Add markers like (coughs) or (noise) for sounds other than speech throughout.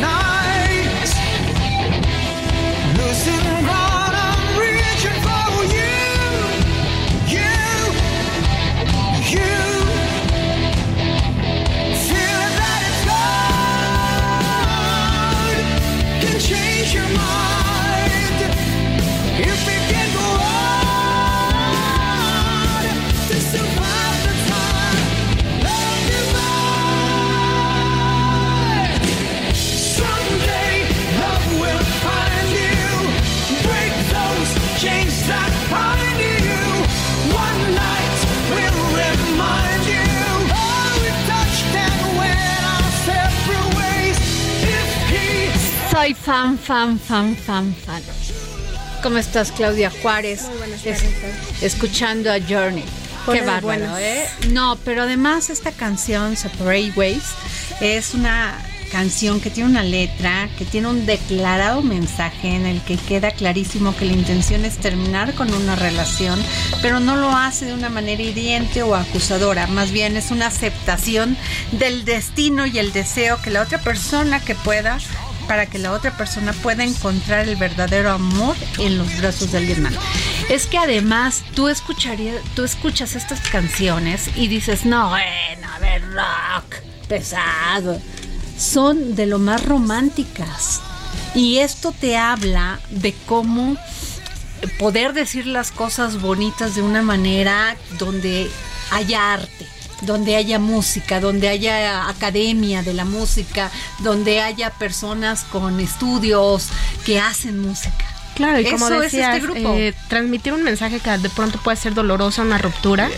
Nights losing ground. Fan, fan, fan, fan. ¿Cómo estás, Claudia Juárez? Es- escuchando a Journey. Qué bárbaro, buenas. ¿eh? No, pero además esta canción, Separate Ways, es una canción que tiene una letra, que tiene un declarado mensaje en el que queda clarísimo que la intención es terminar con una relación, pero no lo hace de una manera hiriente o acusadora, más bien es una aceptación del destino y el deseo que la otra persona que pueda para que la otra persona pueda encontrar el verdadero amor en los brazos de alguien. Es que además tú escucharías, tú escuchas estas canciones y dices, no, bueno, a ver, rock, pesado. Son de lo más románticas. Y esto te habla de cómo poder decir las cosas bonitas de una manera donde haya arte, donde haya música, donde haya academia de la música, donde haya personas con estudios que hacen música. Claro, y como Eso es decías, este grupo. eh, transmitir un mensaje que de pronto puede ser dolorosa, una ruptura,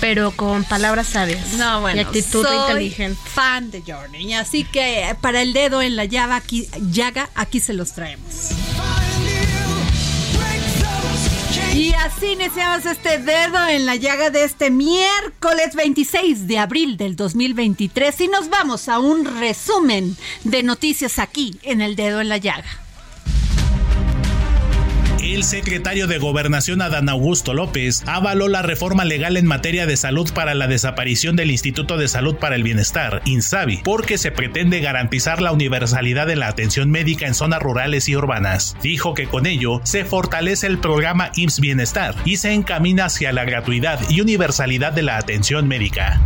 pero con palabras sabias No, bueno, y actitud soy inteligente. fan de Journey, así que para el dedo en la llaga aquí, llaga, aquí se los traemos. Y así iniciamos este dedo en la llaga de este miércoles 26 de abril del 2023 y nos vamos a un resumen de noticias aquí en el dedo en la llaga. El secretario de Gobernación Adán Augusto López avaló la reforma legal en materia de salud para la desaparición del Instituto de Salud para el Bienestar, INSABI, porque se pretende garantizar la universalidad de la atención médica en zonas rurales y urbanas. Dijo que con ello se fortalece el programa IMSS Bienestar y se encamina hacia la gratuidad y universalidad de la atención médica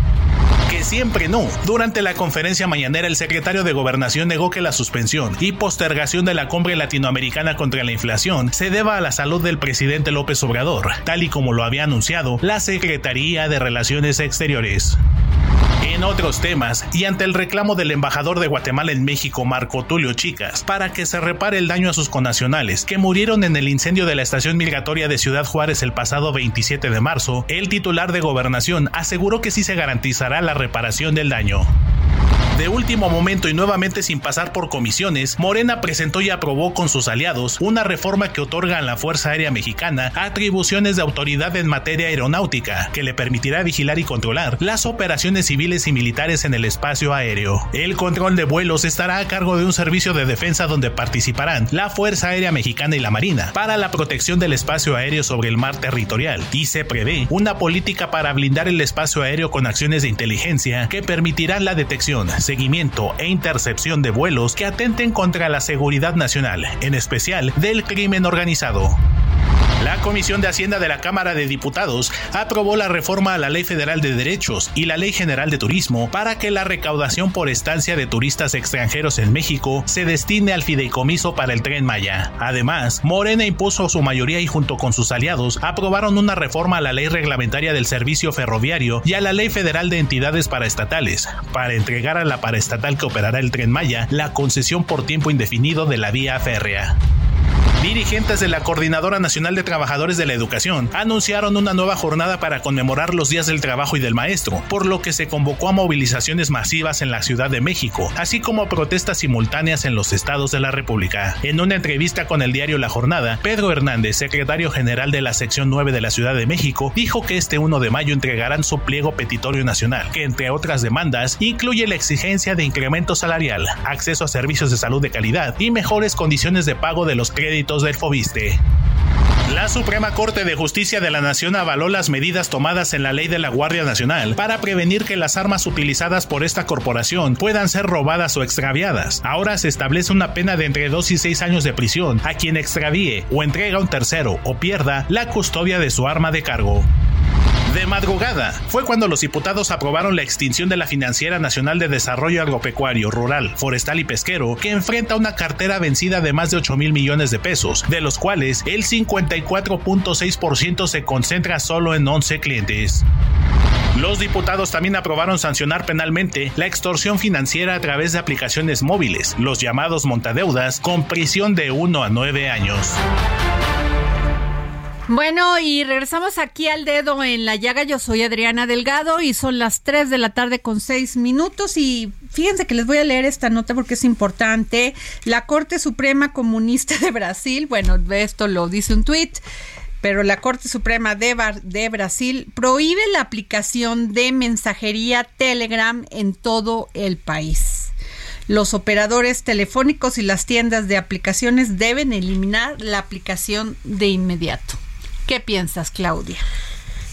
siempre no. Durante la conferencia mañanera, el secretario de Gobernación negó que la suspensión y postergación de la cumbre latinoamericana contra la inflación se deba a la salud del presidente López Obrador, tal y como lo había anunciado la Secretaría de Relaciones Exteriores. En otros temas, y ante el reclamo del embajador de Guatemala en México, Marco Tulio Chicas, para que se repare el daño a sus connacionales que murieron en el incendio de la estación migratoria de Ciudad Juárez el pasado 27 de marzo, el titular de gobernación aseguró que sí se garantizará la reparación del daño. De último momento y nuevamente sin pasar por comisiones, Morena presentó y aprobó con sus aliados una reforma que otorga a la Fuerza Aérea Mexicana atribuciones de autoridad en materia aeronáutica, que le permitirá vigilar y controlar las operaciones civiles y militares en el espacio aéreo. El control de vuelos estará a cargo de un servicio de defensa donde participarán la Fuerza Aérea Mexicana y la Marina para la protección del espacio aéreo sobre el mar territorial y se prevé una política para blindar el espacio aéreo con acciones de inteligencia que permitirán la detección, seguimiento e intercepción de vuelos que atenten contra la seguridad nacional, en especial del crimen organizado. La Comisión de Hacienda de la Cámara de Diputados aprobó la reforma a la Ley Federal de Derechos y la Ley General de Turismo para que la recaudación por estancia de turistas extranjeros en México se destine al fideicomiso para el tren Maya. Además, Morena impuso su mayoría y junto con sus aliados aprobaron una reforma a la Ley Reglamentaria del Servicio Ferroviario y a la Ley Federal de Entidades Paraestatales para entregar a la paraestatal que operará el tren Maya la concesión por tiempo indefinido de la vía férrea. Dirigentes de la Coordinadora Nacional de Trabajadores de la Educación anunciaron una nueva jornada para conmemorar los días del trabajo y del maestro, por lo que se convocó a movilizaciones masivas en la Ciudad de México, así como protestas simultáneas en los estados de la República. En una entrevista con el diario La Jornada, Pedro Hernández, secretario general de la sección 9 de la Ciudad de México, dijo que este 1 de mayo entregarán su pliego petitorio nacional, que entre otras demandas incluye la exigencia de incremento salarial, acceso a servicios de salud de calidad y mejores condiciones de pago de los créditos del Fobiste. La Suprema Corte de Justicia de la Nación avaló las medidas tomadas en la ley de la Guardia Nacional para prevenir que las armas utilizadas por esta corporación puedan ser robadas o extraviadas. Ahora se establece una pena de entre 2 y 6 años de prisión a quien extravíe o entrega a un tercero o pierda la custodia de su arma de cargo. De madrugada fue cuando los diputados aprobaron la extinción de la Financiera Nacional de Desarrollo Agropecuario, Rural, Forestal y Pesquero, que enfrenta una cartera vencida de más de 8 mil millones de pesos, de los cuales el 54.6% se concentra solo en 11 clientes. Los diputados también aprobaron sancionar penalmente la extorsión financiera a través de aplicaciones móviles, los llamados montadeudas, con prisión de 1 a 9 años. Bueno, y regresamos aquí al dedo en la llaga. Yo soy Adriana Delgado y son las 3 de la tarde con 6 minutos. Y fíjense que les voy a leer esta nota porque es importante. La Corte Suprema Comunista de Brasil, bueno, esto lo dice un tuit pero la Corte Suprema de, de, Brasil prohíbe la aplicación de mensajería Telegram en todo el país. Los operadores telefónicos y las tiendas de aplicaciones deben eliminar la aplicación de inmediato. ¿Qué piensas, Claudia?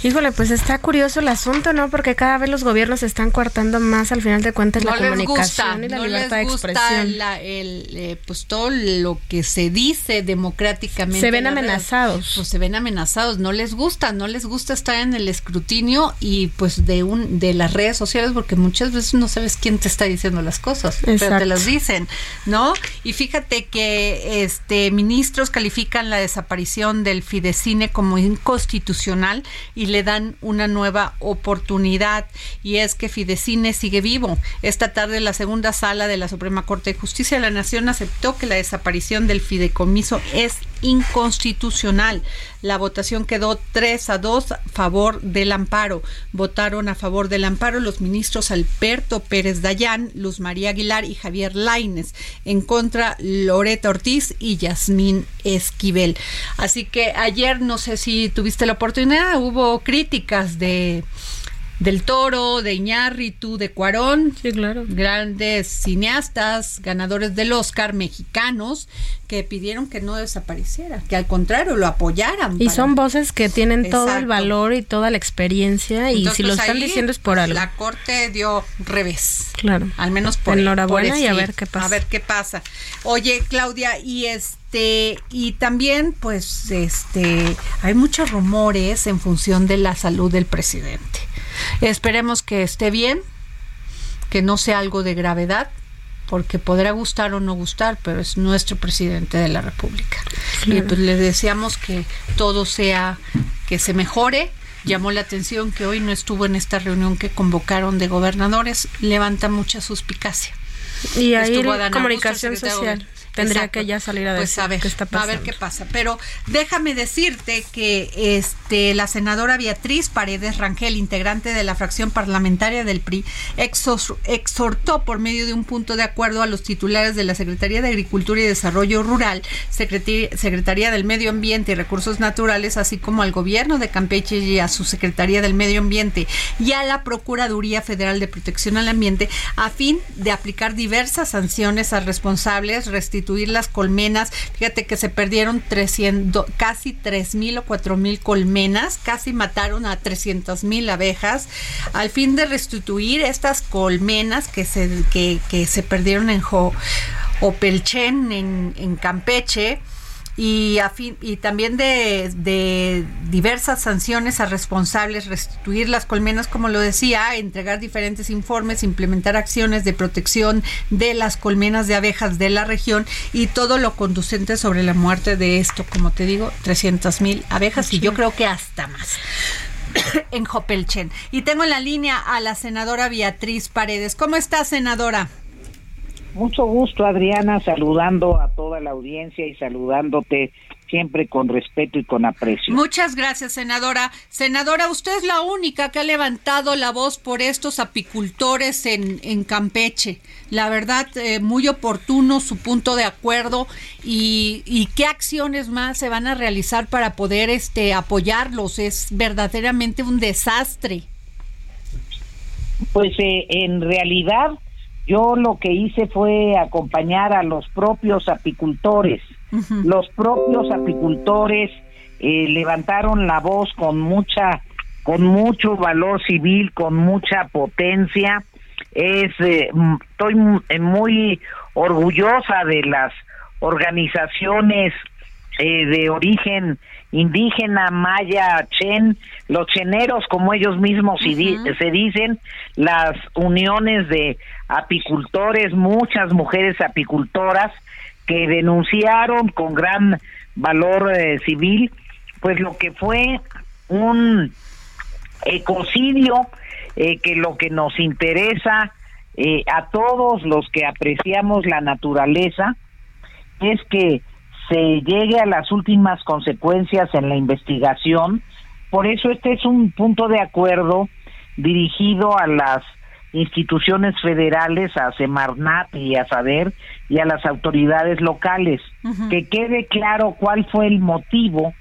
Híjole, pues está curioso el asunto, ¿no? Porque cada vez los gobiernos están coartando más, al final de cuentas, no la comunicación gusta, y la no libertad les de expresión. La, el, eh, pues todo lo que se dice democráticamente. Se ven amenazados. Pues se ven amenazados, no les gusta, no les gusta estar en el escrutinio y pues de un de las redes sociales porque muchas veces no sabes quién te está diciendo las cosas, pero te Exacto. las dicen, ¿no? Y fíjate que este ministros califican la desaparición del Fidecine como inconstitucional y le dan una nueva oportunidad y es que Fidecine sigue vivo. Esta tarde la segunda sala de la Suprema Corte de Justicia de la Nación aceptó que la desaparición del fideicomiso es inconstitucional. La votación quedó 3 a 2 a favor del amparo. Votaron a favor del amparo los ministros Alberto Pérez Dayán, Luz María Aguilar y Javier Laines. En contra, Loreta Ortiz y Yasmín Esquivel. Así que ayer, no sé si tuviste la oportunidad, hubo críticas de del Toro, de Iñárritu, de Cuarón, Sí, claro. grandes cineastas, ganadores del Oscar mexicanos, que pidieron que no desapareciera, que al contrario lo apoyaran. Y para- son voces que tienen todo el valor y toda la experiencia y si lo están diciendo es por algo. La corte dio revés. Claro. Al menos por Enhorabuena por y a ver qué pasa. A ver qué pasa. Oye, Claudia, y este y también pues este hay muchos rumores en función de la salud del presidente. Esperemos que esté bien, que no sea algo de gravedad, porque podrá gustar o no gustar, pero es nuestro presidente de la República. Y pues le deseamos que todo sea que se mejore. Llamó la atención que hoy no estuvo en esta reunión que convocaron de gobernadores, levanta mucha suspicacia. Y ahí Estuvo la comunicación Augusto, social. Tendría Exacto. que ya salir a Pues a ver, qué está a pasando. ver qué pasa. Pero déjame decirte que este la senadora Beatriz Paredes Rangel, integrante de la fracción parlamentaria del PRI, exhortó por medio de un punto de acuerdo a los titulares de la Secretaría de Agricultura y Desarrollo Rural, Secretaría, Secretaría del Medio Ambiente y Recursos Naturales, así como al gobierno de Campeche y a su Secretaría del Medio Ambiente y a la Procuraduría Federal de Protección al Ambiente a fin de aplicar diversas sanciones a responsables, restituir las colmenas. Fíjate que se perdieron 300, casi 3.000 o 4.000 colmenas, casi mataron a 300.000 abejas, al fin de restituir estas colmenas que se, que, se perdieron en Jo- Opelchen, en, en Campeche y, a fin- y también de, de diversas sanciones a responsables, restituir las colmenas, como lo decía, entregar diferentes informes, implementar acciones de protección de las colmenas de abejas de la región y todo lo conducente sobre la muerte de esto, como te digo, 300 mil abejas y yo creo que hasta más. (coughs) en Jopelchen. Y tengo en la línea a la senadora Beatriz Paredes. ¿Cómo está, senadora? Mucho gusto, Adriana, saludando a toda la audiencia y saludándote siempre con respeto y con aprecio. Muchas gracias, senadora. Senadora, usted es la única que ha levantado la voz por estos apicultores en, en Campeche. La verdad, eh, muy oportuno su punto de acuerdo y, y qué acciones más se van a realizar para poder este, apoyarlos. Es verdaderamente un desastre. Pues eh, en realidad yo lo que hice fue acompañar a los propios apicultores. Los propios apicultores eh, levantaron la voz con mucha, con mucho valor civil, con mucha potencia. Es, eh, estoy eh, muy orgullosa de las organizaciones eh, de origen indígena, maya, chen, los cheneros, como ellos mismos se dicen, las uniones de apicultores, muchas mujeres apicultoras que denunciaron con gran valor eh, civil, pues lo que fue un ecocidio, eh, que lo que nos interesa eh, a todos los que apreciamos la naturaleza es que se llegue a las últimas consecuencias en la investigación. Por eso este es un punto de acuerdo dirigido a las instituciones federales, a Semarnat y a SADER y a las autoridades locales. Que quede claro cuál fue el motivo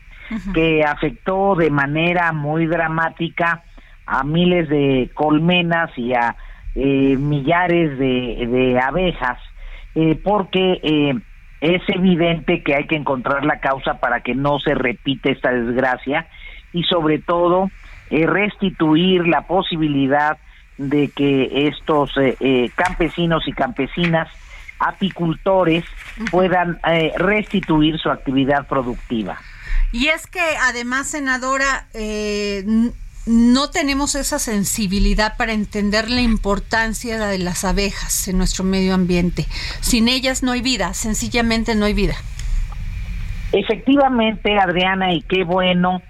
que afectó de manera muy dramática a miles de colmenas y a eh, millares de, de abejas, eh, porque eh, es evidente que hay que encontrar la causa para que no se repite esta desgracia y sobre todo eh, restituir la posibilidad de que estos eh, eh, campesinos y campesinas apicultores puedan eh, restituir su actividad productiva. Y es que además, senadora, eh, no tenemos esa sensibilidad para entender la importancia de las abejas en nuestro medio ambiente. Sin ellas no hay vida, sencillamente no hay vida. Efectivamente, Adriana, y qué bueno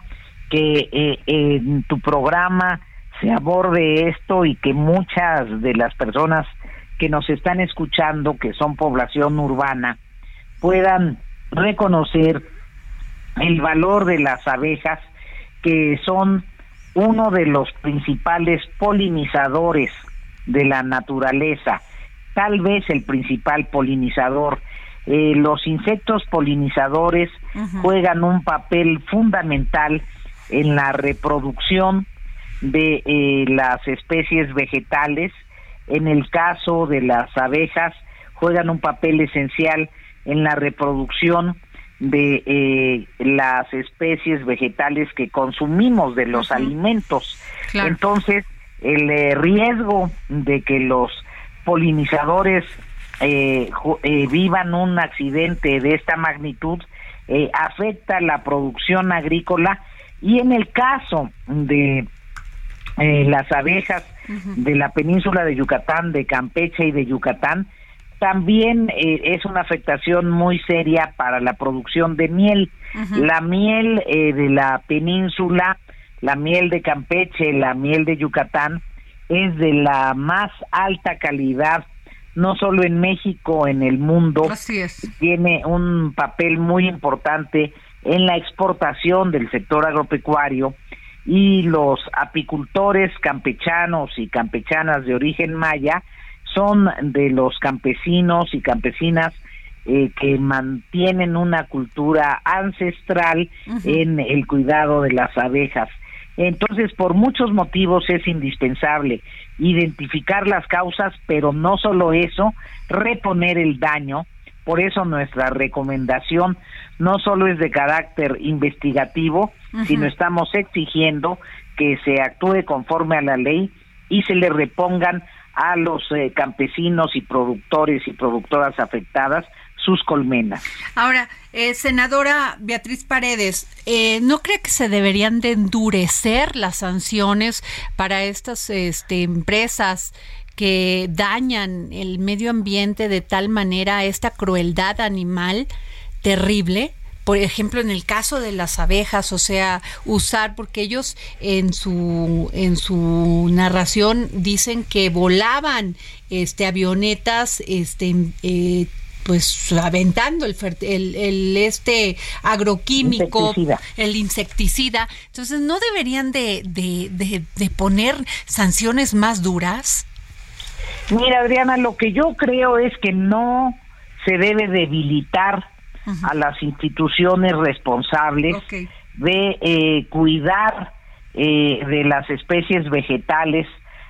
que eh, en tu programa se aborde esto y que muchas de las personas que nos están escuchando, que son población urbana, puedan reconocer el valor de las abejas, que son uno de los principales polinizadores de la naturaleza, tal vez el principal polinizador. Eh, los insectos polinizadores juegan un papel fundamental en la reproducción de eh, las especies vegetales. En el caso de las abejas, juegan un papel esencial en la reproducción de eh, las especies vegetales que consumimos de los alimentos. Claro. Entonces, el eh, riesgo de que los polinizadores eh, eh, vivan un accidente de esta magnitud eh, afecta la producción agrícola y en el caso de las abejas de la península de Yucatán, de Campeche y de Yucatán, también eh, es una afectación muy seria para la producción de miel. La miel eh, de la península, la miel de Campeche, la miel de Yucatán, es de la más alta calidad no solo en México, en el mundo. Así es. Tiene un papel muy importante en la exportación del sector agropecuario y los apicultores campechanos y campechanas de origen maya son de los campesinos y campesinas eh, que mantienen una cultura ancestral en el cuidado de las abejas. Entonces, por muchos motivos es indispensable identificar las causas, pero no solo eso, reponer el daño. Por eso nuestra recomendación no solo es de carácter investigativo, sino estamos exigiendo que se actúe conforme a la ley y se le repongan a los eh, campesinos y productores y productoras afectadas sus colmenas. Ahora, eh, senadora Beatriz Paredes, eh, ¿no cree que se deberían de endurecer las sanciones para estas este, empresas que dañan el medio ambiente de tal manera, esta crueldad animal terrible? Por ejemplo, en el caso de las abejas, o sea, usar, porque ellos en su, en su narración dicen que volaban este avionetas este eh, pues aventando el, el, este agroquímico, el insecticida. Entonces, ¿no deberían de, de, de, poner sanciones más duras? Mira, Adriana, lo que yo creo es que no se debe debilitar a las instituciones responsables de eh, cuidar eh, de las especies vegetales,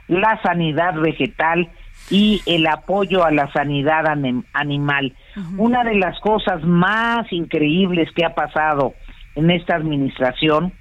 la sanidad vegetal y el apoyo a la sanidad animal. Una de las cosas más increíbles que ha pasado en esta administración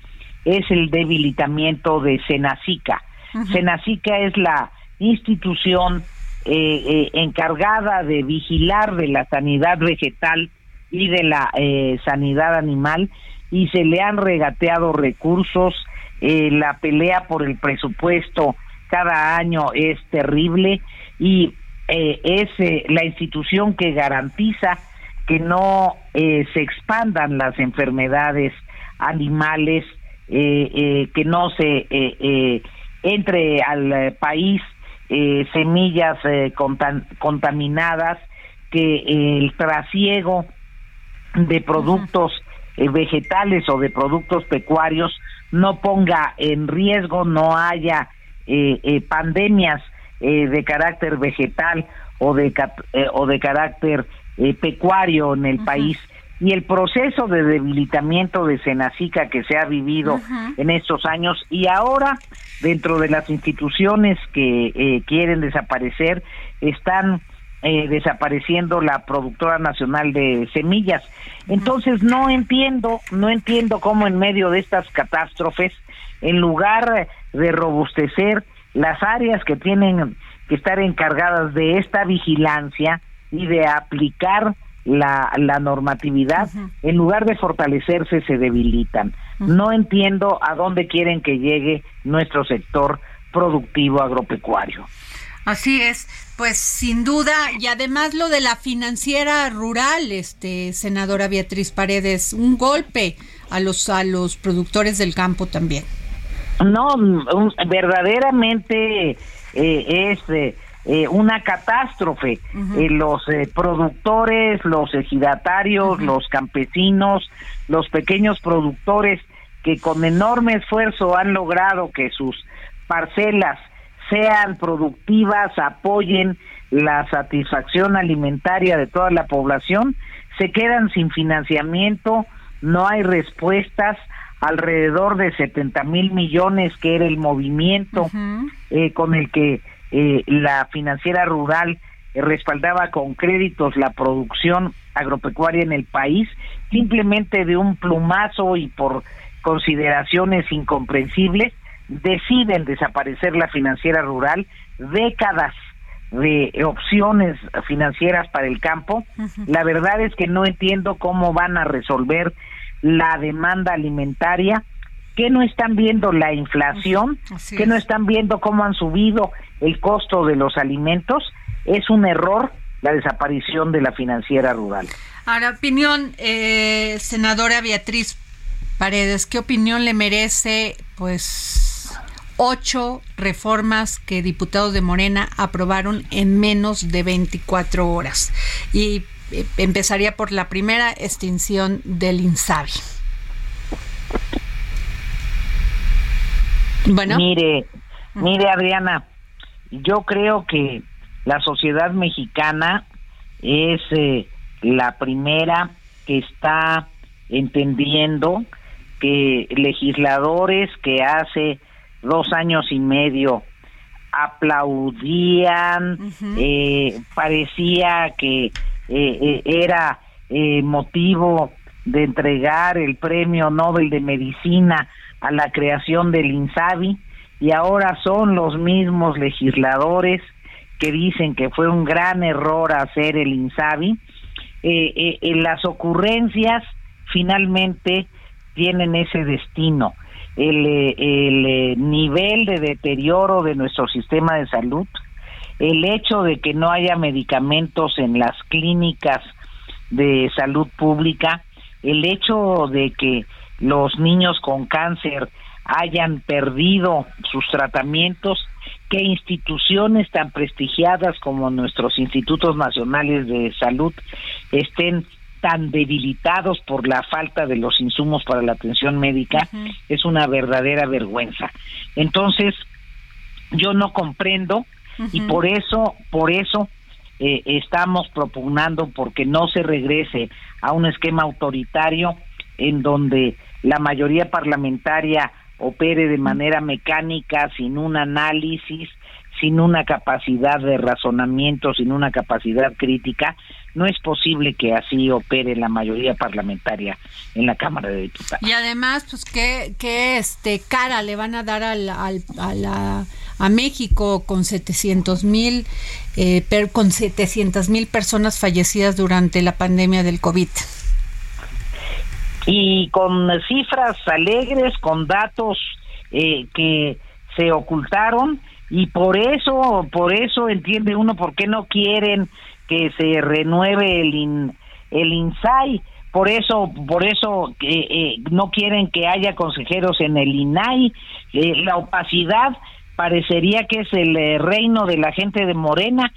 es el debilitamiento de Senacica. Senacica es la institución eh, eh, encargada de vigilar de la sanidad vegetal y de la eh, sanidad animal y se le han regateado recursos. la pelea por el presupuesto cada año es terrible y eh, es eh, la institución que garantiza que no eh, se expandan las enfermedades animales, que no se entre al país semillas contaminadas, que el trasiego de productos vegetales o de productos pecuarios no ponga en riesgo, no haya pandemias eh, de carácter vegetal o de, eh, o de carácter eh, pecuario en el país. Y el proceso de debilitamiento de Senacica que se ha vivido en estos años y ahora dentro de las instituciones que quieren desaparecer están desapareciendo la productora nacional de semillas. Entonces no entiendo, no entiendo cómo en medio de estas catástrofes, en lugar de robustecer las áreas que tienen que estar encargadas de esta vigilancia y de aplicar la, la normatividad, en lugar de fortalecerse, se debilitan. No entiendo a dónde quieren que llegue nuestro sector productivo agropecuario. Así es, pues sin duda, y además lo de la financiera rural, este senadora Beatriz Paredes, un golpe a los a los productores del campo también. No, verdaderamente eh, es eh, eh, una catástrofe. los productores, los ejidatarios, los campesinos, los pequeños productores que con enorme esfuerzo han logrado que sus parcelas sean productivas, apoyen la satisfacción alimentaria de toda la población, se quedan sin financiamiento, no hay respuestas, alrededor de 70 mil millones, que era el movimiento eh, con el que eh, la financiera rural respaldaba con créditos la producción agropecuaria en el país, simplemente de un plumazo y por consideraciones incomprensibles, deciden desaparecer la financiera rural, décadas de opciones financieras para el campo. La verdad es que no entiendo cómo van a resolver la demanda alimentaria, que no están viendo la inflación, que no están viendo cómo han subido el costo de los alimentos, es un error la desaparición de la financiera rural. Ahora, opinión, eh, senadora Beatriz Paredes, ¿qué opinión le merece, pues, ocho reformas que diputados de Morena aprobaron en menos de 24 horas. Y eh, empezaría por la primera extinción del INSABI. Bueno. Mire, mire Adriana, yo creo que la sociedad mexicana es eh, la primera que está entendiendo que legisladores que hace dos años y medio aplaudían, eh, parecía que eh, eh, era motivo de entregar el premio Nobel de Medicina a la creación del INSABI y ahora son los mismos legisladores que dicen que fue un gran error hacer el INSABI. en las ocurrencias finalmente tienen ese destino el, eh, el nivel de deterioro de nuestro sistema de salud, el hecho de que no haya medicamentos en las clínicas de salud pública, el hecho de que los niños con cáncer hayan perdido sus tratamientos, que instituciones tan prestigiadas como nuestros institutos nacionales de salud estén tan debilitados por la falta de los insumos para la atención médica es una verdadera vergüenza. Entonces, yo no comprendo y por eso, por eso eh, estamos propugnando porque no se regrese a un esquema autoritario en donde la mayoría parlamentaria opere de manera mecánica, sin un análisis, sin una capacidad de razonamiento, sin una capacidad crítica, no es posible que así opere la mayoría parlamentaria en la Cámara de Diputados. Y además, pues, ¿qué, qué este, cara le van a dar al, al, a, la, a México con 700 mil eh, con 700 mil personas fallecidas durante la pandemia del COVID? Y con cifras alegres, con datos eh, que se ocultaron y por eso, por eso entiende uno por qué no quieren que se renueve el el INSAI, por eso, por eso eh, no quieren que haya consejeros en el INAI, eh, la opacidad parecería que es el eh, reino de la gente de Morena,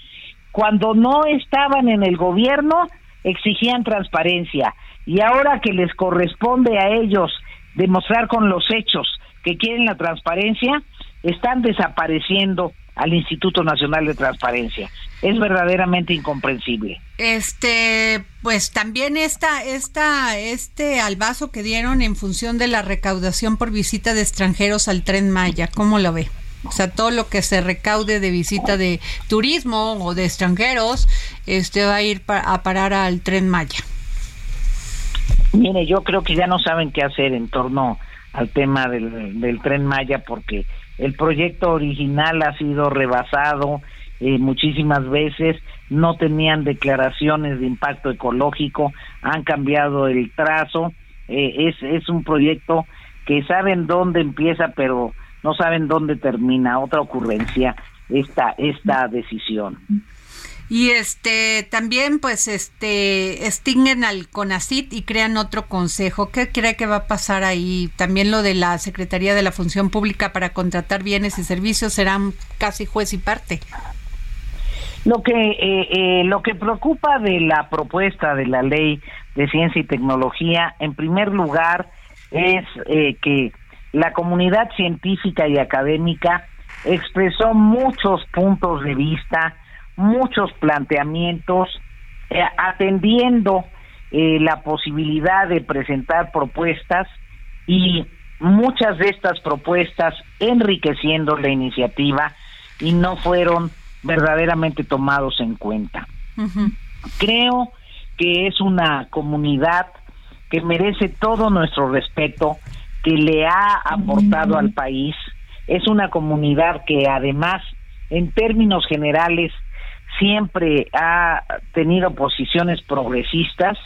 cuando no estaban en el gobierno exigían transparencia. Y ahora que les corresponde a ellos demostrar con los hechos que quieren la transparencia, están desapareciendo al Instituto Nacional de Transparencia. Es verdaderamente incomprensible. Este, pues también esta, esta, este albazo que dieron en función de la recaudación por visita de extranjeros al Tren Maya, ¿cómo lo ve? O sea, todo lo que se recaude de visita de turismo o de extranjeros, este va a ir a parar al Tren Maya. Mire, yo creo que ya no saben qué hacer en torno al tema del, del Tren Maya porque el proyecto original ha sido rebasado eh, muchísimas veces, no tenían declaraciones de impacto ecológico, han cambiado el trazo, eh, es, es un proyecto que saben dónde empieza, pero no saben dónde termina. Otra ocurrencia, esta, esta decisión. Y este también pues este extinguen al CONACIT y crean otro consejo. ¿Qué cree que va a pasar ahí? También lo de la Secretaría de la Función Pública para contratar bienes y servicios serán casi juez y parte. Lo que eh, eh, lo que preocupa de la propuesta de la ley de ciencia y tecnología, en primer lugar, es eh, que la comunidad científica y académica expresó muchos puntos de vista muchos planteamientos eh, atendiendo eh, la posibilidad de presentar propuestas y muchas de estas propuestas enriqueciendo la iniciativa y no fueron verdaderamente tomados en cuenta. Creo que es una comunidad que merece todo nuestro respeto, que le ha aportado al país, es una comunidad que además, en términos generales, siempre ha tenido posiciones progresistas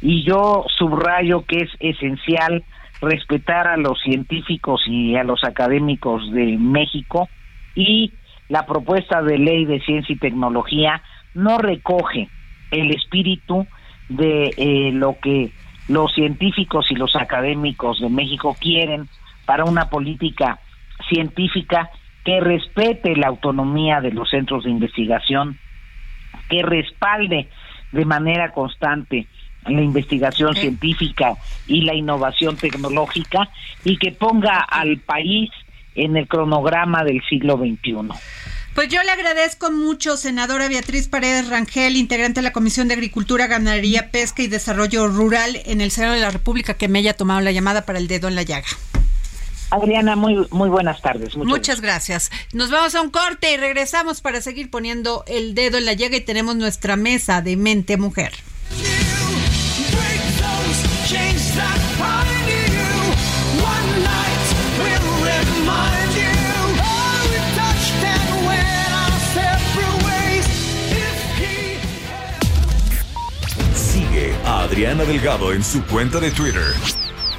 y yo subrayo que es esencial respetar a los científicos y a los académicos de México y la propuesta de ley de ciencia y tecnología no recoge el espíritu de eh, lo que los científicos y los académicos de México quieren para una política científica que respete la autonomía de los centros de investigación, que respalde de manera constante la investigación científica y la innovación tecnológica y que ponga al país en el cronograma del siglo XXI. Pues yo le agradezco mucho, senadora Beatriz Paredes Rangel, integrante de la Comisión de Agricultura, Ganadería, Pesca y Desarrollo Rural en el Senado de la República, que me haya tomado la llamada para el dedo en la llaga. Adriana, muy, muy buenas tardes. Muchas, gracias. Nos vamos a un corte y regresamos para seguir poniendo el dedo en la llaga y tenemos nuestra mesa de mente mujer. Sigue a Adriana Delgado en su cuenta de Twitter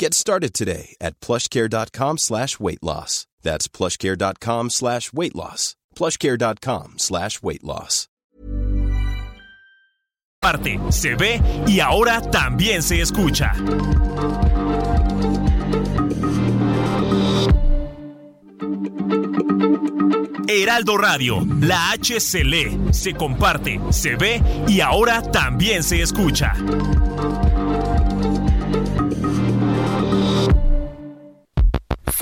Get started today at plushcare.com slash weight loss. That's plushcare.com slash weight loss. Plushcare.com slash weight loss. Parte, se ve y ahora también se escucha. Heraldo Radio, la H se lee, se comparte, se ve y ahora también se escucha.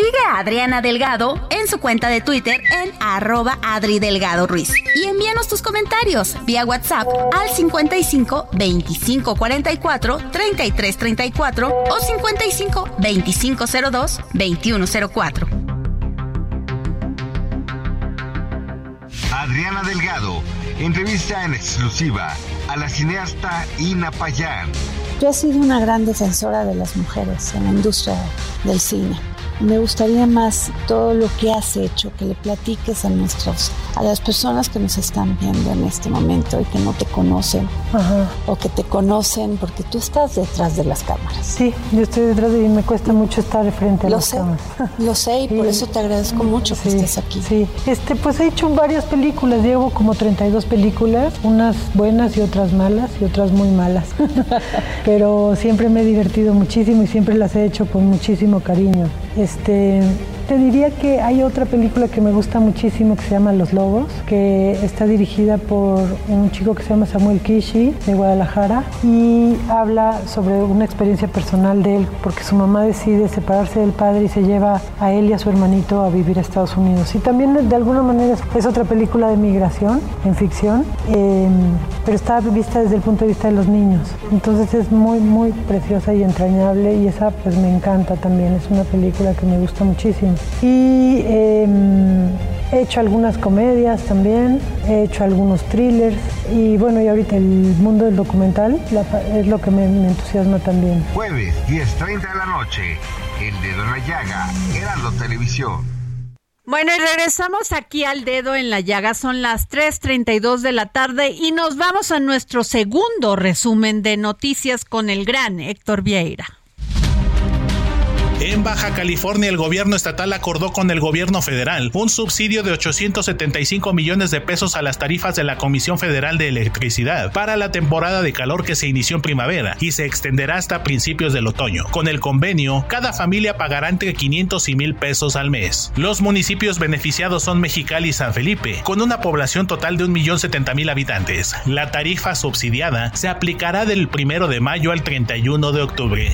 Sigue a Adriana Delgado en su cuenta de Twitter en arroba Adri Delgado Ruiz. Y envíanos tus comentarios vía WhatsApp al 55 25 44 33 34 o 55 25 02 21 04. Adriana Delgado entrevista en exclusiva a la cineasta Ina Payán. Yo he sido una gran defensora de las mujeres en la industria del cine. Me gustaría más todo lo que has hecho, que le platiques a nuestros, a las personas que nos están viendo en este momento y que no te conocen Ajá. o que te conocen porque tú estás detrás de las cámaras. Sí, yo estoy detrás de y me cuesta mucho estar frente a Lo las sé, cámaras. (laughs) lo sé y por eso te agradezco mucho que estés aquí. Sí, este, pues he hecho varias películas, llevo como 32 películas, unas buenas y otras malas y otras muy malas. (laughs) Pero siempre me he divertido muchísimo y siempre las he hecho con muchísimo cariño. Este, te diría que hay otra película que me gusta muchísimo que se llama Los Lobos, que está dirigida por un chico que se llama Samuel Kishi de Guadalajara y habla sobre una experiencia personal de él porque su mamá decide separarse del padre y se lleva a él y a su hermanito a vivir a Estados Unidos. Y también de alguna manera es otra película de migración en ficción, eh, pero está vista desde el punto de vista de los niños. Entonces es muy, muy preciosa y entrañable y esa pues me encanta también, es una película que me gusta muchísimo. Y eh, he hecho algunas comedias también, he hecho algunos thrillers y bueno, y ahorita el mundo del documental la es lo que me, me entusiasma también. Jueves, 10.30 de la noche. El dedo en la llaga. Heraldo Televisión. Bueno, y regresamos aquí al dedo en la llaga. Son las 3:32 de la tarde y nos vamos a nuestro segundo resumen de noticias con el gran Héctor Vieira. En Baja California, el gobierno estatal acordó con el gobierno federal un subsidio de 875 millones de pesos a las tarifas de la Comisión Federal de Electricidad para la temporada de calor que se inició en primavera y se extenderá hasta principios del otoño. Con el convenio, cada familia pagará entre 500 y 1000 pesos al mes. Los municipios beneficiados son Mexicali y San Felipe, con una población total de 1.070.000 habitantes. La tarifa subsidiada se aplicará del 1 de mayo al 31 de octubre.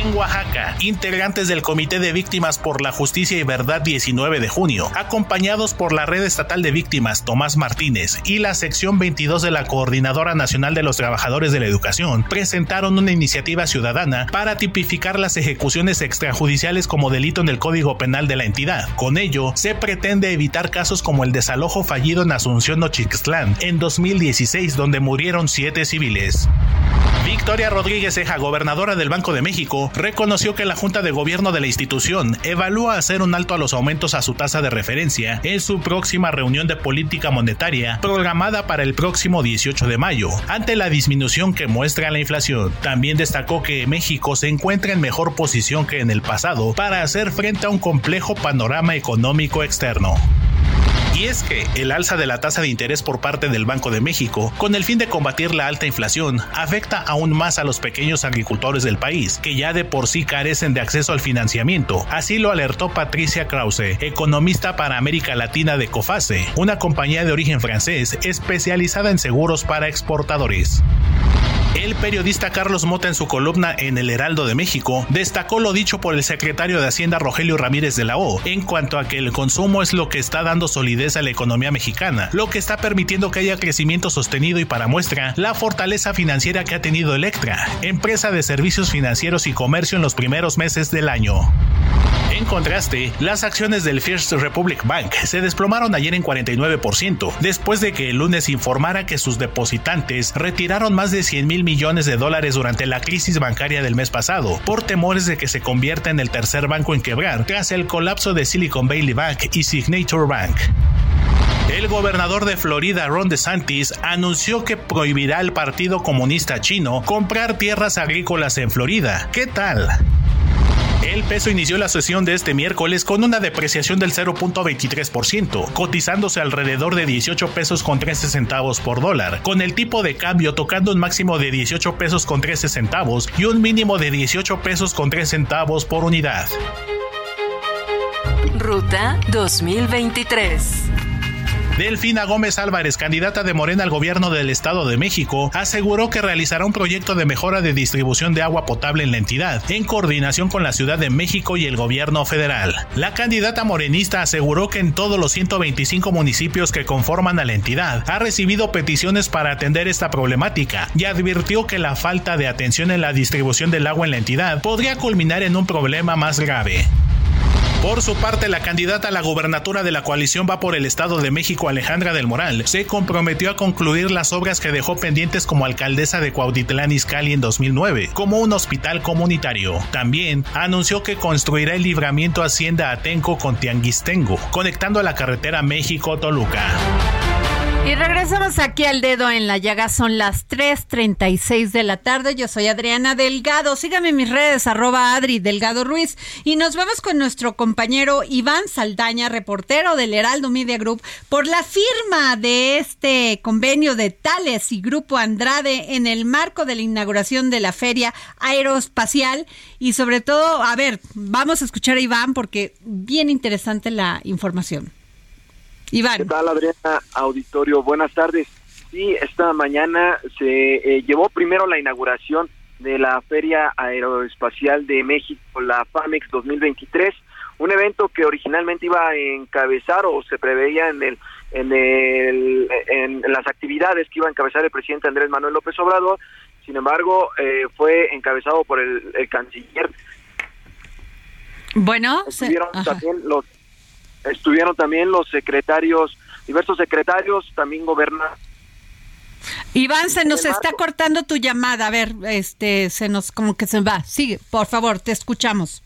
En Oaxaca, integrantes del Comité de Víctimas por la Justicia y Verdad 19 de junio, acompañados por la Red Estatal de Víctimas Tomás Martínez y la sección 22 de la Coordinadora Nacional de los Trabajadores de la Educación, presentaron una iniciativa ciudadana para tipificar las ejecuciones extrajudiciales como delito en el Código Penal de la entidad. Con ello, se pretende evitar casos como el desalojo fallido en Asunción Nochixtlán en 2016, donde murieron siete civiles. Victoria Rodríguez Eja, gobernadora del Banco de México, reconoció que la Junta de Gobierno de la institución evalúa hacer un alto a los aumentos a su tasa de referencia en su próxima reunión de política monetaria programada para el próximo 18 de mayo, ante la disminución que muestra la inflación. También destacó que México se encuentra en mejor posición que en el pasado para hacer frente a un complejo panorama económico externo. Y es que el alza de la tasa de interés por parte del Banco de México, con el fin de combatir la alta inflación, afecta aún más a los pequeños agricultores del país, que ya de por sí carecen de acceso al financiamiento. Así lo alertó Patricia Krause, economista para América Latina de Cofase, una compañía de origen francés especializada en seguros para exportadores. El periodista Carlos Mota en su columna en El Heraldo de México destacó lo dicho por el secretario de Hacienda Rogelio Ramírez de la O en cuanto a que el consumo es lo que está dando solidez a la economía mexicana, lo que está permitiendo que haya crecimiento sostenido y para muestra la fortaleza financiera que ha tenido Electra, empresa de servicios financieros y comercio en los primeros meses del año. En contraste, las acciones del First Republic Bank se desplomaron ayer en 49%, después de que el lunes informara que sus depositantes retiraron más de 100 mil millones de dólares durante la crisis bancaria del mes pasado, por temores de que se convierta en el tercer banco en quebrar tras el colapso de Silicon Valley Bank y Signature Bank. El gobernador de Florida, Ron DeSantis, anunció que prohibirá al Partido Comunista Chino comprar tierras agrícolas en Florida. ¿Qué tal? El peso inició la sesión de este miércoles con una depreciación del 0.23%, cotizándose alrededor de 18 pesos con 13 centavos por dólar, con el tipo de cambio tocando un máximo de 18 pesos con 13 centavos y un mínimo de 18 pesos con 3 centavos por unidad. Ruta 2023. Delfina Gómez Álvarez, candidata de Morena al gobierno del Estado de México, aseguró que realizará un proyecto de mejora de distribución de agua potable en la entidad, en coordinación con la Ciudad de México y el gobierno federal. La candidata morenista aseguró que en todos los 125 municipios que conforman a la entidad ha recibido peticiones para atender esta problemática y advirtió que la falta de atención en la distribución del agua en la entidad podría culminar en un problema más grave. Por su parte, la candidata a la gubernatura de la coalición va por el Estado de México, Alejandra del Moral, se comprometió a concluir las obras que dejó pendientes como alcaldesa de Cuautitlán Izcalli en 2009, como un hospital comunitario. También anunció que construirá el libramiento Hacienda Atenco con Tianguistengo, conectando a la carretera México-Toluca. Y regresamos aquí al dedo en la llaga. Son las 3:36 de la tarde. Yo soy Adriana Delgado. Sígame en mis redes, arroba Adri Delgado Ruiz. Y nos vamos con nuestro compañero Iván Saldaña, reportero del Heraldo Media Group, por la firma de este convenio de Tales y Grupo Andrade en el marco de la inauguración de la Feria Aeroespacial. Y sobre todo, a ver, vamos a escuchar a Iván porque bien interesante la información. Iván. ¿Qué tal, Adriana? Auditorio, buenas tardes. Sí, esta mañana se eh, llevó primero la inauguración de la Feria Aeroespacial de México, la FAMEX 2023, un evento que originalmente iba a encabezar o se preveía en el en, el, en, las actividades que iba a encabezar el presidente Andrés Manuel López Obrador, sin embargo, eh, fue encabezado por el, el canciller. Bueno, también los estuvieron también los secretarios, diversos secretarios, también gobernadores. Iván, se nos está cortando tu llamada. A ver, este, se nos como que se va. Sigue, por favor, te escuchamos.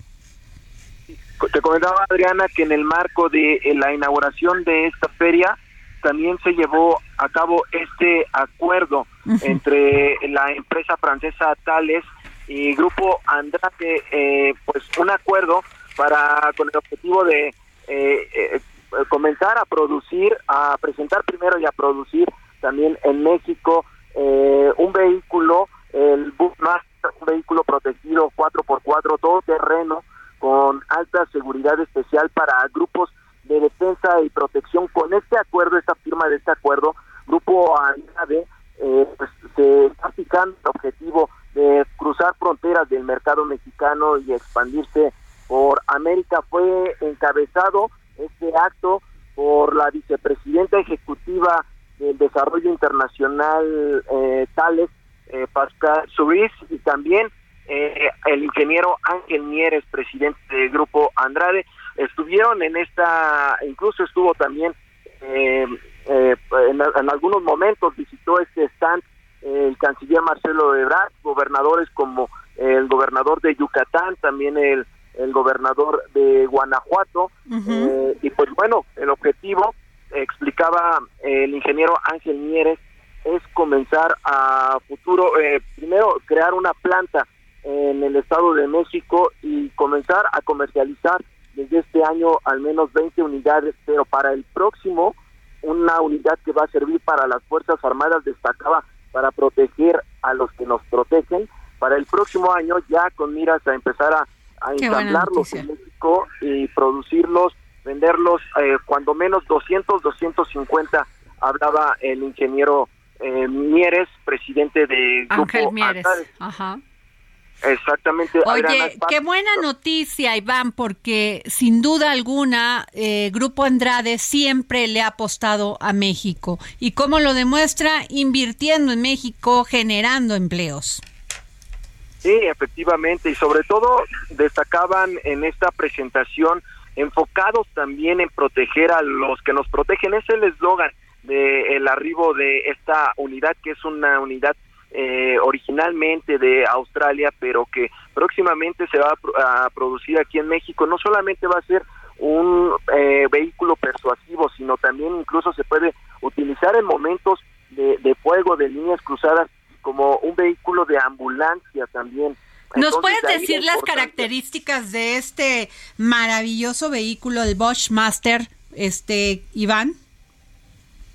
Te comentaba, Adriana, que en el marco de la inauguración de esta feria también se llevó a cabo este acuerdo entre la empresa francesa Thales y Grupo Andrade, eh, pues un acuerdo para con el objetivo de eh, eh, comenzar a producir, a presentar primero y a producir también en México eh, un vehículo, el Busmaster, un vehículo protegido 4x4, todo terreno, con alta seguridad especial para grupos de defensa y protección. Con este acuerdo, esta firma de este acuerdo, Grupo ANAVE, eh, pues, se está fijando el objetivo de cruzar fronteras del mercado mexicano y expandirse por América. Fue encabezado este acto por la vicepresidenta ejecutiva del Desarrollo Internacional, eh, Tales, eh, Pascal Suiz, y también eh, el ingeniero Ángel Mieres, presidente del Grupo Andrade. Estuvieron en esta, incluso estuvo también eh, eh, en, en algunos momentos, visitó este stand el canciller Marcelo Ebrard, gobernadores como el gobernador de Yucatán, también el, el gobernador de Guanajuato, eh, y pues bueno, el objetivo, explicaba el ingeniero Ángel Mieres, es comenzar a futuro, eh, primero crear una planta en el Estado de México y comenzar a comercializar desde este año al menos 20 unidades, pero para el próximo una unidad que va a servir para las Fuerzas Armadas destacaba para proteger a los que nos protegen. Para el próximo año ya con miras a empezar a, a ensamblarlos en México y producirlos, venderlos, eh, cuando menos 200, 250, hablaba el ingeniero eh, Mieres, presidente de Grupo Ángel Mieres. Ajá. Exactamente. Oye, qué buena noticia, Iván, porque sin duda alguna, eh, Grupo Andrade siempre le ha apostado a México. ¿Y cómo lo demuestra? Invirtiendo en México, generando empleos. Sí, efectivamente, y sobre todo destacaban en esta presentación enfocados también en proteger a los que nos protegen. Es el eslogan del arribo de esta unidad, que es una unidad eh, originalmente de Australia, pero que próximamente se va a, pro- a producir aquí en México. No solamente va a ser un eh, vehículo persuasivo, sino también incluso se puede utilizar en momentos de, de fuego, de líneas cruzadas, como un vehículo de ambulancia también. ¿Nos Entonces, puedes decir las características de este maravilloso vehículo, el Bosch Master, este, Iván?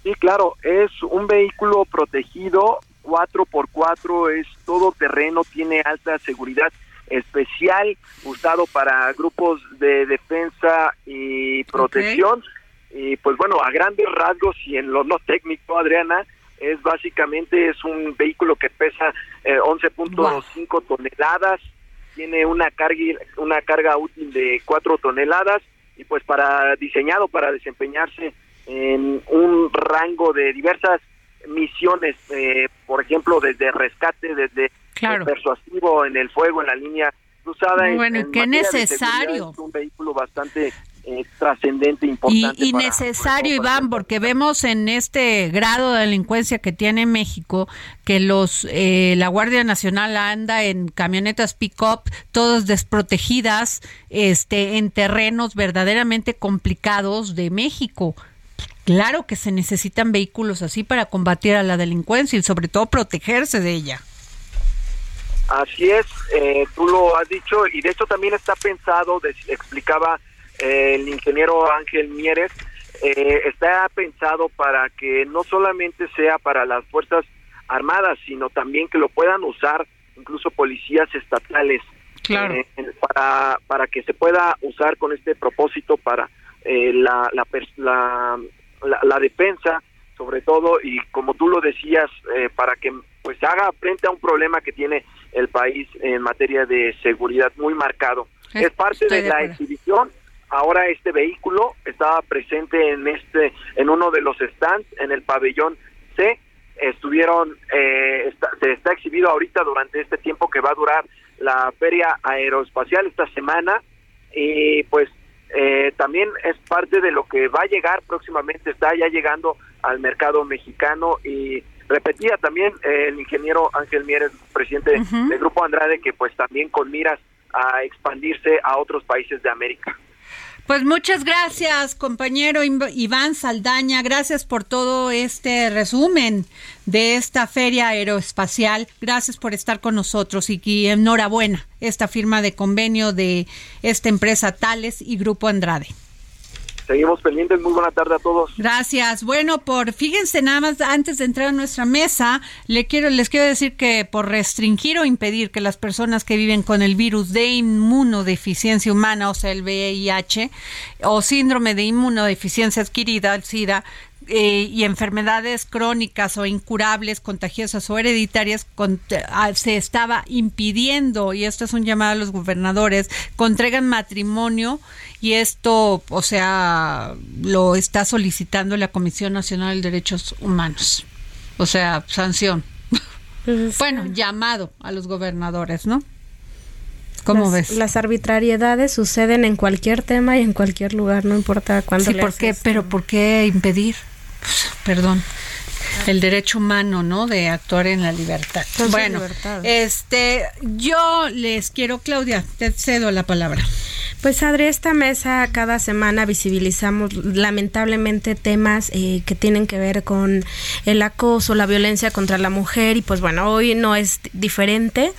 Sí, claro, es un vehículo protegido, 4x4, es todo terreno, tiene alta seguridad especial, usado para grupos de defensa y protección. Y pues bueno, a grandes rasgos y en lo no técnico, Adriana, es básicamente es un vehículo que pesa eh, 11.5 toneladas, tiene una carga una carga útil de 4 toneladas y pues para diseñado para desempeñarse en un rango de diversas misiones, eh, por ejemplo, desde rescate, desde Claro. persuasivo en el fuego, en la línea cruzada. en- Bueno, en qué necesario. Es un vehículo bastante eh, trascendente, Y, importante. y para- necesario, Iván, porque vemos en este grado de delincuencia que tiene México que los eh, la Guardia Nacional anda en camionetas pick-up, todas desprotegidas, este, en terrenos verdaderamente complicados de México. Claro que se necesitan vehículos así para combatir a la delincuencia y sobre todo protegerse de ella. Así es, eh, tú lo has dicho y de hecho también está pensado, de- explicaba el ingeniero Ángel Mieres, eh, está pensado para que no solamente sea para las Fuerzas Armadas, sino también que lo puedan usar incluso policías estatales. Claro. eh, para, para que se pueda usar con este propósito para eh, la, la, la, la- la defensa, sobre todo, y como tú lo decías, eh, para que pues haga frente a un problema que tiene el país en materia de seguridad muy marcado. Es- Es parte de la acuerdo. exhibición. Ahora este vehículo estaba presente en este, en uno de los stands en el pabellón C. Estuvieron, eh, está- se está exhibido ahorita durante este tiempo que va a durar la feria aeroespacial esta semana y pues eh, también es parte de lo que va a llegar próximamente, está ya llegando al mercado mexicano y repetía también eh, el ingeniero Ángel Mieres, presidente del Grupo Andrade, que pues también con miras a expandirse a otros países de América. Pues muchas gracias, compañero Iván Saldaña. Gracias por todo este resumen de esta feria aeroespacial. Gracias por estar con nosotros y, y enhorabuena esta firma de convenio de esta empresa Tales y Grupo Andrade. Seguimos pendientes, muy buena tarde a todos. Gracias. Bueno, por fíjense nada más antes de entrar a nuestra mesa, le quiero les quiero decir que por restringir o impedir que las personas que viven con el virus de inmunodeficiencia humana, o sea, el VIH o síndrome de inmunodeficiencia adquirida, el SIDA, eh, y enfermedades crónicas o incurables, contagiosas o hereditarias, con- ah, se estaba impidiendo, y esto es un llamado a los gobernadores, contraigan matrimonio y esto, o sea, lo está solicitando la Comisión Nacional de Derechos Humanos. O sea, sanción. (laughs) bueno, llamado a los gobernadores, ¿no? ¿Cómo las, ves? Las arbitrariedades suceden en cualquier tema y en cualquier lugar, no importa cuándo Sí, ¿por qué? Pero ¿por qué impedir? Pues, perdón. El derecho humano, ¿no? De actuar en la libertad. Bueno, libertad. este, yo les quiero, Claudia, te cedo la palabra. Pues Adri, esta mesa cada semana visibilizamos lamentablemente temas eh, que tienen que ver con el acoso, la violencia contra la mujer y pues bueno, hoy no es diferente.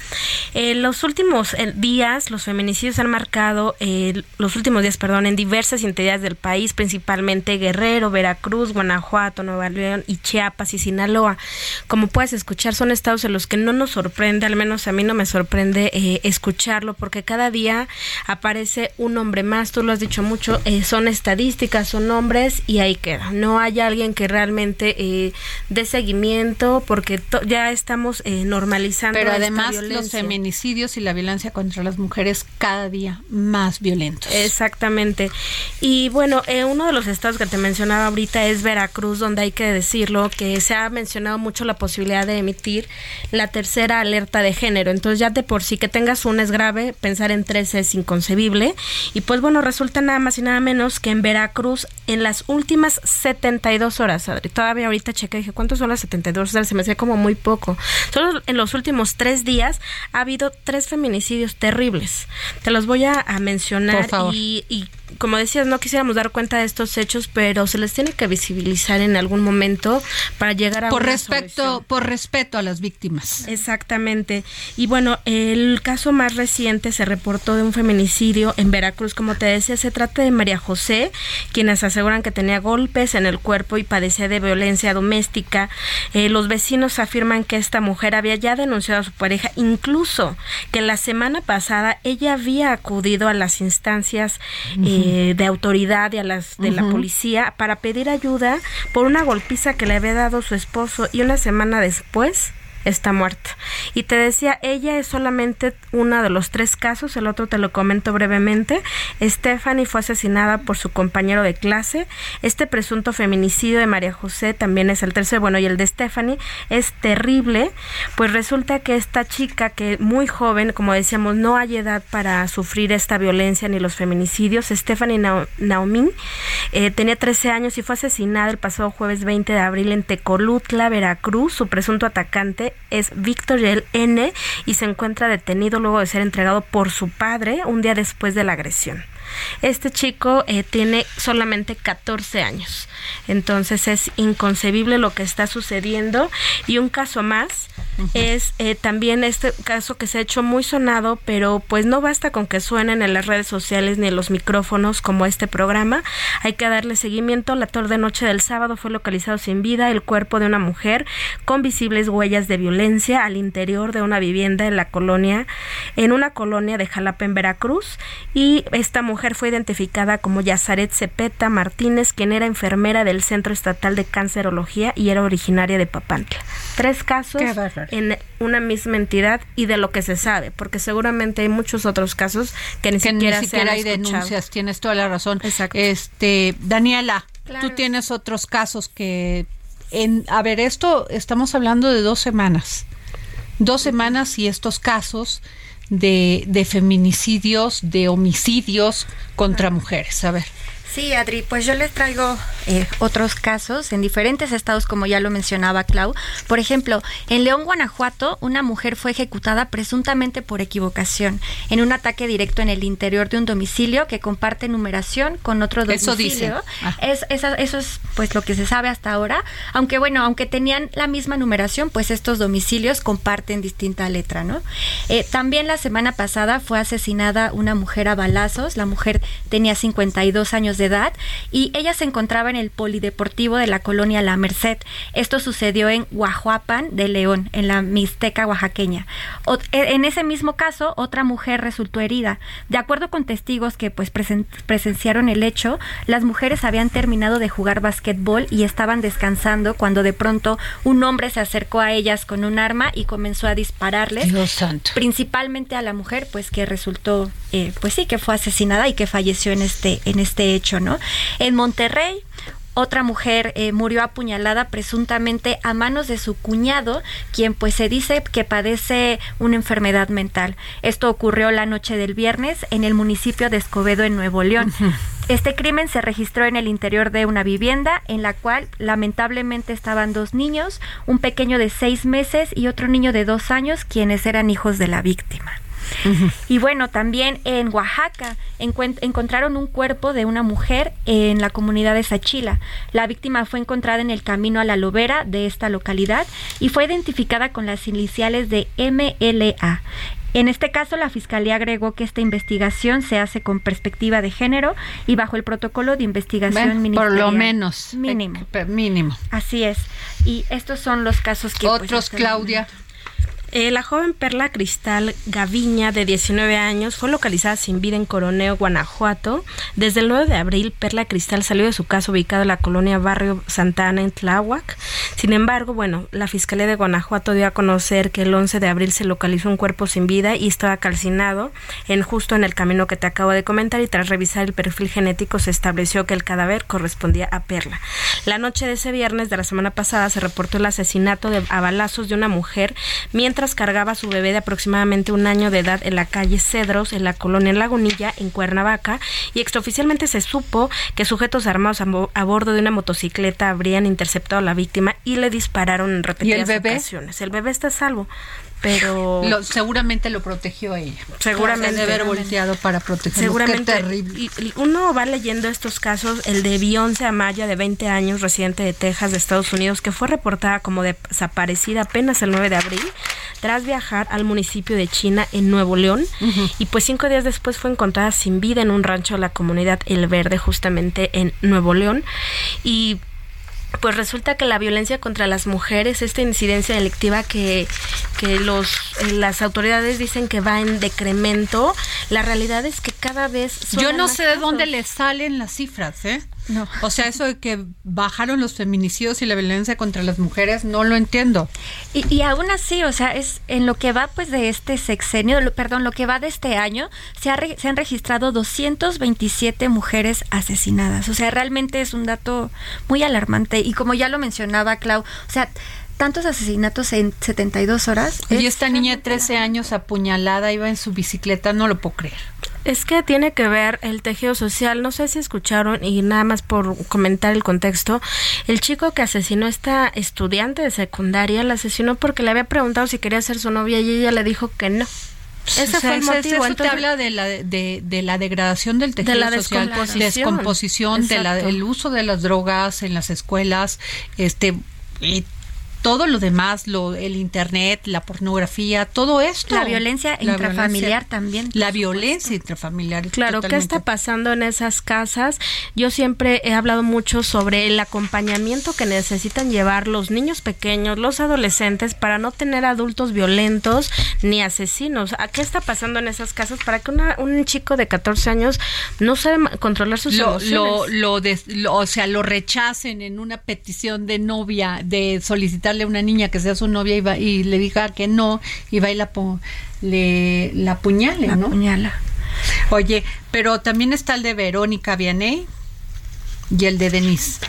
En los últimos eh, días los feminicidios han marcado, eh, los últimos días, perdón, en diversas entidades del país, principalmente Guerrero, Veracruz, Guanajuato, Nueva León y Chiapas y Sinaloa. Como puedes escuchar, son estados en los que no nos sorprende, al menos a mí no me sorprende eh, escucharlo porque cada día aparece un nombre más, tú lo has dicho mucho, eh, son estadísticas, son nombres y ahí queda. No hay alguien que realmente eh, dé seguimiento porque ya estamos eh, normalizando. Pero esta además los feminicidios y la violencia contra las mujeres cada día más violentos. Exactamente. Y bueno, eh, uno de los estados que te mencionaba ahorita es Veracruz, donde hay que decirlo que se ha mencionado mucho la posibilidad de emitir la tercera alerta de género. Entonces ya de por sí que tengas una es grave, pensar en tres es inconcebible. Y pues bueno, resulta nada más y nada menos que en Veracruz, en las últimas 72 horas, Adri, todavía ahorita chequé, dije, ¿cuántas son las 72 horas? Se me hacía como muy poco. Solo en los últimos tres días ha habido tres feminicidios terribles. Te los voy a, a mencionar Por favor. y, y como decías, no quisiéramos dar cuenta de estos hechos, pero se les tiene que visibilizar en algún momento para llegar a Por una solución. por respeto a las víctimas. Exactamente. Y bueno, el caso más reciente se reportó de un feminicidio en Veracruz. Como te decía, se trata de María José, quienes aseguran que tenía golpes en el cuerpo y padecía de violencia doméstica. Eh, los vecinos afirman que esta mujer había ya denunciado a su pareja, incluso que la semana pasada ella había acudido a las instancias eh, de autoridad y a las de la policía para pedir ayuda por una golpiza que le había dado su esposo y una semana después está muerta. Y te decía, ella es solamente uno de los tres casos, el otro te lo comento brevemente. Stephanie fue asesinada por su compañero de clase. Este presunto feminicidio de María José también es el tercero, bueno, y el de Stephanie es terrible, pues resulta que esta chica que muy joven, como decíamos, no hay edad para sufrir esta violencia ni los feminicidios, Stephanie Nao- Naomi eh, tenía 13 años y fue asesinada el pasado jueves 20 de abril en Tecolutla, Veracruz. Su presunto atacante es Víctor N y se encuentra detenido luego de ser entregado por su padre un día después de la agresión. Este chico eh, tiene solamente 14 años, entonces es inconcebible lo que está sucediendo. Y un caso más es eh, también este caso que se ha hecho muy sonado, pero pues no basta con que suenen en las redes sociales ni en los micrófonos como este programa. Hay que darle seguimiento. La tarde noche del sábado fue localizado sin vida el cuerpo de una mujer con visibles huellas de violencia al interior de una vivienda en la colonia, en una colonia de Jalapa en Veracruz. Y esta mujer fue identificada como Yazaret Cepeta Martínez, quien era enfermera del Centro Estatal de Cancerología y era originaria de Papantla. Tres casos en una misma entidad y de lo que se sabe, porque seguramente hay muchos otros casos que ni que siquiera, ni se han siquiera hay escuchado. denuncias, tienes toda la razón. Este, Daniela, Claro. tú tienes otros casos que en a ver, esto estamos hablando de dos semanas. Dos semanas y estos casos de, de feminicidios, de homicidios contra mujeres. A ver. Sí, Adri, pues yo les traigo eh, otros casos en diferentes estados, como ya lo mencionaba Clau. Por ejemplo, en León, Guanajuato, una mujer fue ejecutada presuntamente por equivocación en un ataque directo en el interior de un domicilio que comparte numeración con otro Eso domicilio. dicen. Ah. Es, esa- eso es pues lo que se sabe hasta ahora. Aunque bueno, aunque tenían la misma numeración, pues estos domicilios comparten distinta letra, ¿no? Eh, también la semana pasada fue asesinada una mujer a balazos. La mujer tenía 52 años de edad y ella se encontraba en el polideportivo de la colonia La Merced. Esto sucedió en Guajuapan de León, en la Mixteca oaxaqueña. E, en ese mismo caso, otra mujer resultó herida. De acuerdo con testigos que pues presenciaron el hecho, las mujeres habían terminado de jugar basquetbol y estaban descansando cuando de pronto un hombre se acercó a ellas con un arma y comenzó a dispararles. Principalmente a la mujer, pues que resultó, eh, pues sí, que fue asesinada y que falleció en este, en este hecho, ¿no? En Monterrey, otra mujer eh, murió apuñalada presuntamente a manos de su cuñado, quien pues se dice que padece una enfermedad mental. Esto ocurrió la noche del viernes en el municipio de Escobedo, en Nuevo León. Este crimen se registró en el interior de una vivienda en la cual lamentablemente estaban dos niños, un pequeño de seis meses y otro niño de dos años, quienes eran hijos de la víctima. Y bueno, también en Oaxaca encontraron un cuerpo de una mujer en la comunidad de Sachila. La víctima fue encontrada en el camino a la lobera de esta localidad y fue identificada con las iniciales de MLA. En este caso, la Fiscalía agregó que esta investigación se hace con perspectiva de género y bajo el protocolo de investigación Por lo menos. Mínimo. mínimo. Así es. Y estos son los casos que... Pues, Otros, Claudia. Eh, la joven Perla Cristal Gaviña, de 19 años, fue localizada sin vida en Coroneo, Guanajuato. Desde el 9 de abril, Perla Cristal salió de su casa ubicada en la colonia Barrio Santa Ana, en Tláhuac. Sin embargo, bueno, la Fiscalía de Guanajuato dio a conocer que el 11 de abril se localizó un cuerpo sin vida y estaba calcinado en justo en el camino que te acabo de comentar y tras revisar el perfil genético se estableció que el cadáver correspondía a Perla. La noche de ese viernes de la semana pasada se reportó el asesinato de, a balazos de una mujer mientras cargaba a su bebé de aproximadamente un año de edad en la calle Cedros, en la colonia Lagunilla, en Cuernavaca, y extraoficialmente se supo que sujetos armados a, bordo de una motocicleta habrían interceptado a la víctima y le dispararon en repetidas ¿Y el bebé? ocasiones. El bebé está a salvo pero seguramente lo protegió ella. Seguramente de haber volteado para protegerlo. Seguramente. terrible. Y, uno va leyendo estos casos, el de Beyoncé Amaya de 20 años, residente de Texas, de Estados Unidos, que fue reportada como desaparecida apenas el 9 de abril tras viajar al municipio de China en Nuevo León y pues cinco días después fue encontrada sin vida en un rancho de la comunidad El Verde justamente en Nuevo León y pues resulta que la violencia contra las mujeres, esta incidencia delictiva que, que los, eh, las autoridades dicen que va en decremento, la realidad es que cada vez... Yo no sé de dónde le salen las cifras, ¿eh? No. O sea, eso de que bajaron los feminicidios y la violencia contra las mujeres, no lo entiendo. Y, y aún así, o sea, es en lo que va pues de este sexenio, perdón, lo que va de este año, se, se han registrado 227 mujeres asesinadas. O sea, realmente es un dato muy alarmante. Y como ya lo mencionaba Clau, o sea, tantos asesinatos en 72 horas. Y esta niña de 13 años apuñalada iba en su bicicleta, no lo puedo creer. Es que tiene que ver el tejido social, no sé si escucharon y nada más por comentar el contexto, el chico que asesinó a esta estudiante de secundaria la asesinó porque le había preguntado si quería ser su novia y ella le dijo que no. Ese fue el motivo. Eso te habla de la, de, de la degradación del tejido de la social, descomposición, de la, el uso de las drogas en las escuelas, este todo lo demás, lo, el internet, la pornografía, todo esto. La violencia intrafamiliar también. La violencia intrafamiliar. Claro, ¿qué está pasando en esas casas? Yo siempre he hablado mucho sobre el acompañamiento que necesitan llevar los niños pequeños, los adolescentes, para no tener adultos violentos ni asesinos. ¿A qué está pasando en esas casas para que un chico de 14 años no sabe controlar sus lo, emociones? Lo, lo, o sea, lo rechacen en una petición de novia, de solicitar a una niña que sea su novia y, va, y le diga que no, y va y la, le, la apuñale, la Apuñala. Oye, pero también está el de Verónica Vianney y el de Denise.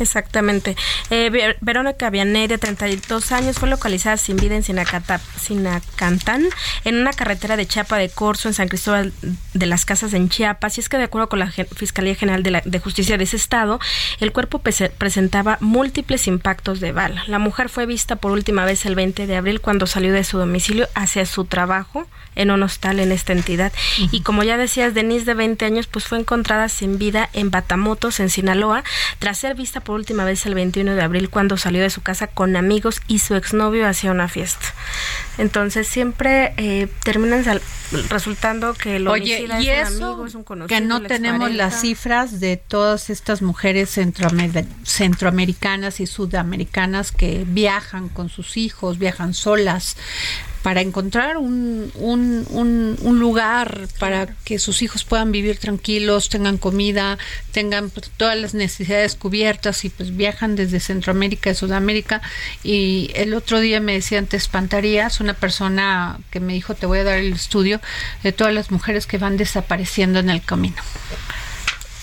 Exactamente. Eh, Verónica Vianney, de 32 años, fue localizada sin vida en Sinacantán, en una carretera de Chiapa de Corzo, en San Cristóbal de las Casas, en Chiapas. Y es que, de acuerdo con la Fiscalía General de, de Justicia de ese estado, el cuerpo presentaba múltiples impactos de bala. La mujer fue vista por última vez el 20 de abril cuando salió de su domicilio hacia su trabajo en un hostal en esta entidad. Y como ya decías, Denise, de 20 años, pues fue encontrada sin vida en Batamotos, en Sinaloa, tras ser vista por por última vez el 21 de abril cuando salió de su casa con amigos y su exnovio hacía una fiesta. Entonces siempre eh, terminan sal- resultando que el Oye, y es un amigo, es un conocido, que no la tenemos las cifras de todas estas mujeres centroamer- centroamericanas y sudamericanas que viajan con sus hijos, viajan solas para encontrar un, un, un, un lugar para que sus hijos puedan vivir tranquilos, tengan comida, tengan pues, todas las necesidades cubiertas y pues viajan desde Centroamérica y Sudamérica. Y el otro día me decían, te espantarías, una persona que me dijo, te voy a dar el estudio de todas las mujeres que van desapareciendo en el camino.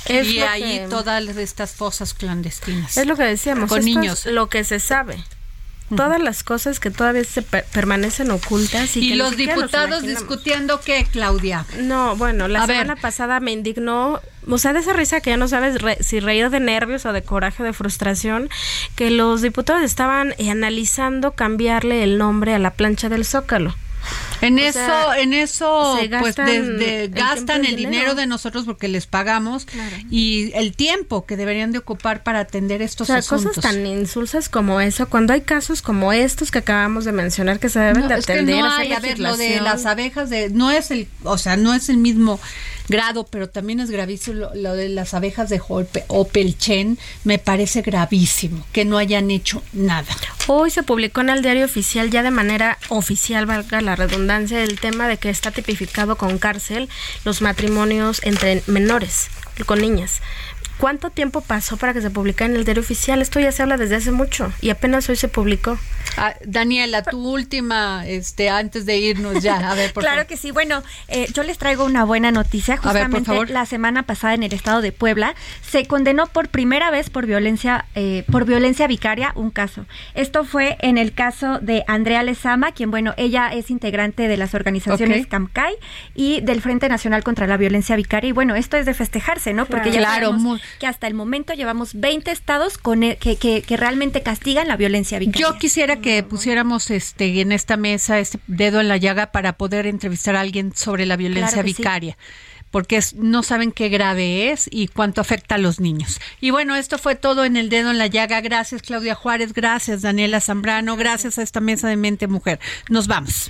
Es y ahí que- todas estas fosas clandestinas. Es lo que decíamos, Con niños. es lo que se sabe. Todas las cosas que todavía se per- permanecen ocultas y, Y que los diputados discutiendo qué, Claudia. No, bueno, la A ver. semana pasada me indignó, o sea, de esa risa que ya no sabes re- si reír de nervios o de coraje o de frustración, que los diputados estaban eh, analizando cambiarle el nombre a la plancha del Zócalo. En O eso, sea, en eso, pues gastan desde el gastan el dinero. dinero. de nosotros porque les pagamos y el tiempo que deberían de ocupar para atender O estos sea, asuntos. cosas tan insulsas como eso, cuando hay casos como estos que acabamos de mencionar que se deben No, de es que atender. no hay, a ver, lo de las abejas de, no es el, o sea, no es el mismo grado, pero también es gravísimo lo, lo de las abejas de Holpe o Pelchen, me parece gravísimo que no hayan hecho nada. Hoy se publicó en el diario oficial, ya de manera oficial, valga la redundancia, el tema de que está tipificado con cárcel los matrimonios entre menores, con niñas. ¿Cuánto tiempo pasó para que se publicara en el diario oficial? Esto ya se habla desde hace mucho y apenas hoy se publicó. Ah, Daniela, tu última, este, antes de irnos ya, a ver, por claro favor. que sí. Bueno, eh, yo les traigo una buena noticia. A ver, por Justamente favor. la semana pasada en el estado de Puebla se condenó por primera vez por violencia eh, por violencia vicaria un caso. Esto fue en el caso de Andrea Lezama, quien bueno, ella es integrante de las organizaciones Ok. CAMCAI y del Frente Nacional contra la Violencia Vicaria. Y bueno, esto es de festejarse, ¿no? Porque ya Claro, sabemos muy- que hasta el momento llevamos 20 estados con el- que, que, que realmente castigan la violencia vicaria. Yo quisiera que pusiéramos este en esta mesa este dedo en la llaga para poder entrevistar a alguien sobre la violencia Claro que sí. vicaria. Porque es- no saben qué grave es y cuánto afecta a los niños. Y bueno, esto fue todo en el dedo en la llaga. Gracias, Claudia Juárez. Gracias, Daniela Zambrano. Gracias a esta mesa de mente mujer. Nos vamos.